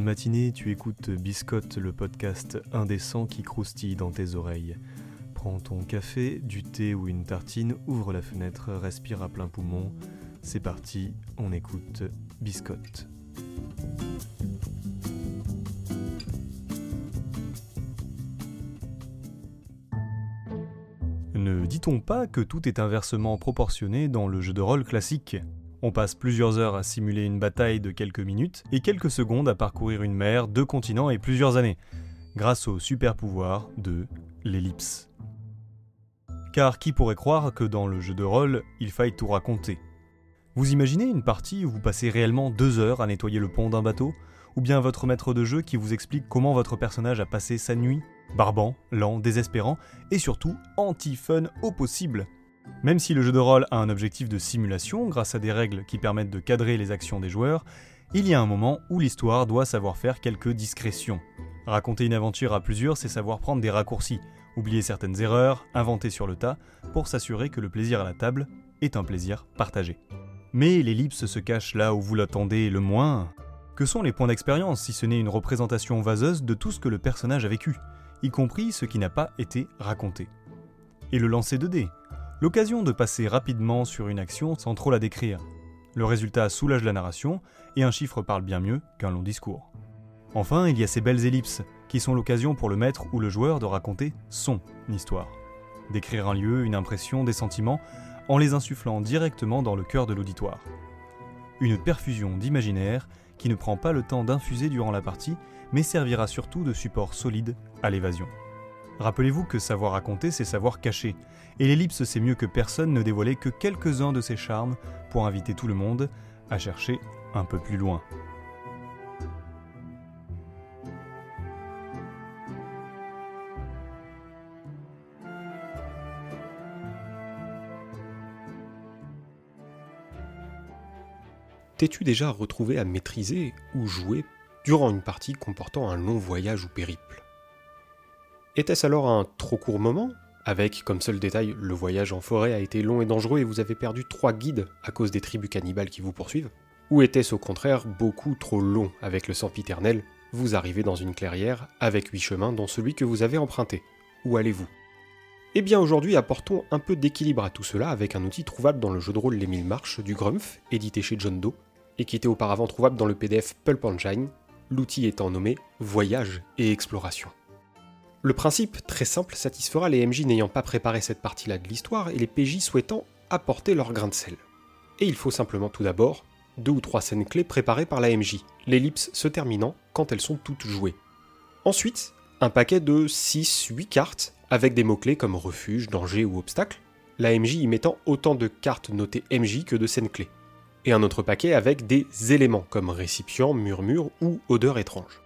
Matinée, tu écoutes Biscotte, le podcast indécent qui croustille dans tes oreilles. Prends ton café, du thé ou une tartine, ouvre la fenêtre, respire à plein poumon. C'est parti, on écoute Biscotte. Ne dit-on pas que tout est inversement proportionné dans le jeu de rôle classique? On passe plusieurs heures à simuler une bataille de quelques minutes et quelques secondes à parcourir une mer, deux continents et plusieurs années, grâce au super pouvoir de l'ellipse. Car qui pourrait croire que dans le jeu de rôle, il faille tout raconter? Vous imaginez une partie où vous passez réellement deux heures à nettoyer le pont d'un bateau? Ou bien votre maître de jeu qui vous explique comment votre personnage a passé sa nuit Barbant, lent, désespérant et surtout anti-fun au possible? Même si le jeu de rôle a un objectif de simulation grâce à des règles qui permettent de cadrer les actions des joueurs, il y a un moment où l'histoire doit savoir faire quelques discrétions. Raconter une aventure à plusieurs, c'est savoir prendre des raccourcis, oublier certaines erreurs, inventer sur le tas, pour s'assurer que le plaisir à la table est un plaisir partagé. Mais l'ellipse se cache là où vous l'attendez le moins. Que sont les points d'expérience si ce n'est une représentation vaseuse de tout ce que le personnage a vécu, y compris ce qui n'a pas été raconté? Et le lancer de dés, l'occasion de passer rapidement sur une action sans trop la décrire. Le résultat soulage la narration, et un chiffre parle bien mieux qu'un long discours. Enfin, il y a ces belles ellipses, qui sont l'occasion pour le maître ou le joueur de raconter son histoire. D'écrire un lieu, une impression, des sentiments, en les insufflant directement dans le cœur de l'auditoire. Une perfusion d'imaginaire qui ne prend pas le temps d'infuser durant la partie, mais servira surtout de support solide à l'évasion. Rappelez-vous que savoir raconter, c'est savoir cacher, et l'ellipse sait mieux que personne ne dévoiler que quelques-uns de ses charmes pour inviter tout le monde à chercher un peu plus loin. T'es-tu déjà retrouvé à maîtriser ou jouer durant une partie comportant un long voyage ou périple? Était-ce alors un trop court moment avec, comme seul détail, le voyage en forêt a été long et dangereux et vous avez perdu trois guides à cause des tribus cannibales qui vous poursuivent Ou était-ce au contraire beaucoup trop long avec le sempiternel Vous arrivez dans une clairière avec huit chemins dont celui que vous avez emprunté? Où allez-vous? Eh bien aujourd'hui apportons un peu d'équilibre à tout cela avec un outil trouvable dans le jeu de rôle Les Mille Marches du Grumpf, édité chez John Doe, et qui était auparavant trouvable dans le PDF Pulp Engine, l'outil étant nommé Voyage et Exploration. Le principe, très simple, satisfera les MJ n'ayant pas préparé cette partie-là de l'histoire et les PJ souhaitant apporter leur grain de sel. Et il faut simplement tout d'abord deux ou trois scènes clés préparées par la MJ, l'ellipse se terminant quand elles sont toutes jouées. Ensuite, un paquet de 6-8 cartes avec des mots-clés comme refuge, danger ou obstacle, la MJ y mettant autant de cartes notées MJ que de scènes clés et un autre paquet avec des éléments comme récipient, murmure ou odeur étrange.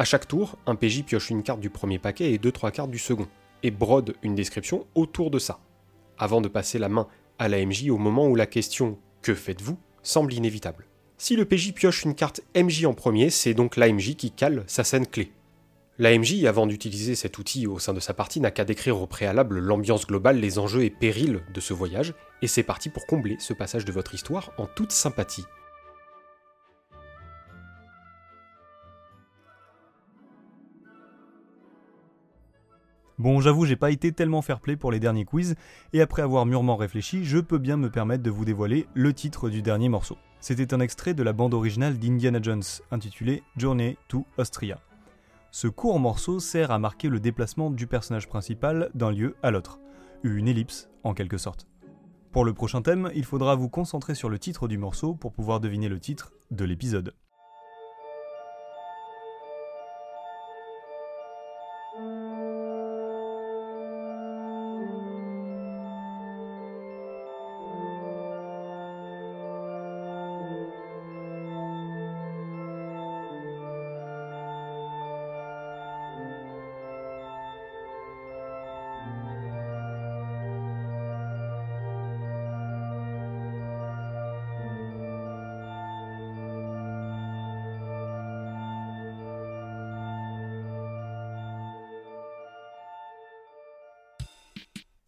A chaque tour, un PJ pioche une carte du premier paquet et 2-3 cartes du second, et brode une description autour de ça, avant de passer la main à la MJ au moment où la question Que faites-vous? semble inévitable. Si le PJ pioche une carte MJ en premier, c'est donc l'AMJ qui cale sa scène clé. L'AMJ, avant d'utiliser cet outil au sein de sa partie, n'a qu'à décrire au préalable l'ambiance globale, les enjeux et périls de ce voyage, et c'est parti pour combler ce passage de votre histoire en toute sympathie. Bon, j'avoue, j'ai pas été tellement fair-play pour les derniers quiz, et après avoir mûrement réfléchi, je peux bien me permettre de vous dévoiler le titre du dernier morceau. C'était un extrait de la bande originale d'Indiana Jones, intitulée Journey to Austria. Ce court morceau sert à marquer le déplacement du personnage principal d'un lieu à l'autre, une ellipse en quelque sorte. Pour le prochain thème, il faudra vous concentrer sur le titre du morceau pour pouvoir deviner le titre de l'épisode.